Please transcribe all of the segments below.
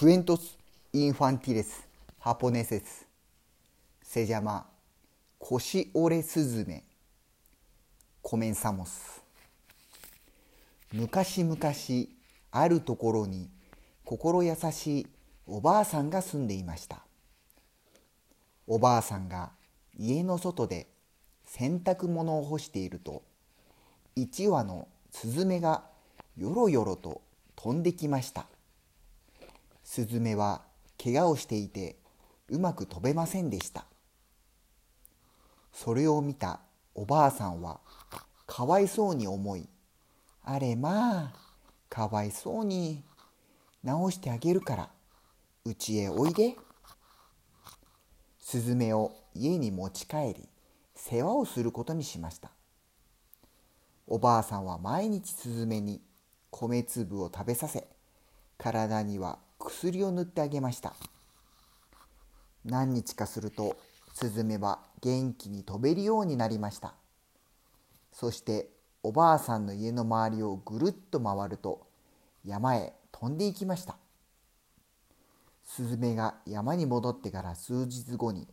Cuentos infantiles japoneses se llama Cosiore Suzume. Comenzamos. 昔々あるところに心優しいおばあさんが住んでいましたおばあさんが家の外で洗濯物を干していると一羽のスズメがよろよろと飛んできましたスズメは怪我をしていてうまく飛べませんでした。それを見たおばあさんはかわいそうに思いあれまあかわいそうに直してあげるからうちへおいで。スズメを家に持ち帰り世話をすることにしました。おばあさんは毎日スズメに米粒を食べさせ体には薬を塗ってあげました。何日かするとスズメは元気に飛べるようになりました。そしておばあさんの家の周りをぐるっと回ると山へ飛んでいきました。スズメが山に戻ってから数日後に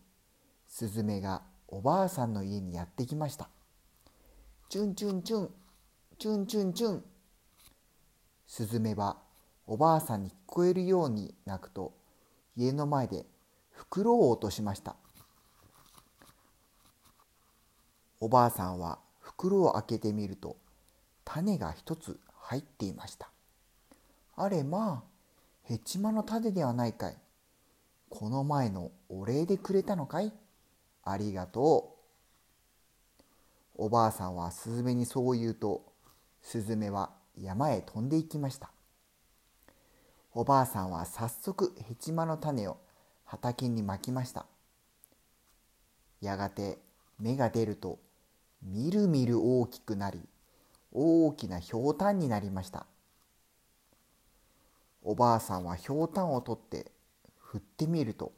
スズメがおばあさんの家にやってきました。チュンチュンチュンチュンチュンチュン。スズメはおばあさんに聞こえるように鳴くと家の前で袋を落としました。おばあさんは袋を開けてみると種が一つ入っていました。あれまあヘチマの種ではないかい。この前のお礼でくれたのかい。ありがとう。おばあさんはスズメにそう言うとスズメは山へ飛んでいきました。おばあさんは早速ヘチマの種を畑にまきました。やがて芽が出るとみるみる大きくなり大きなひょうたんになりました。おばあさんはひょうたんを取って振ってみると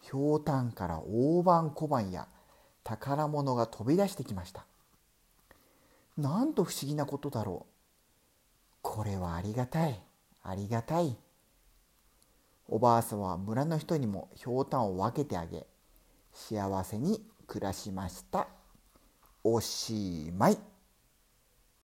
ひょうたんから大判小判や宝物が飛び出してきました。なんと不思議なことだろう。これはありがたい。ありがたいおばあさんは村の人にもひょうたんを分けてあげ幸せに暮らしました。おしまい。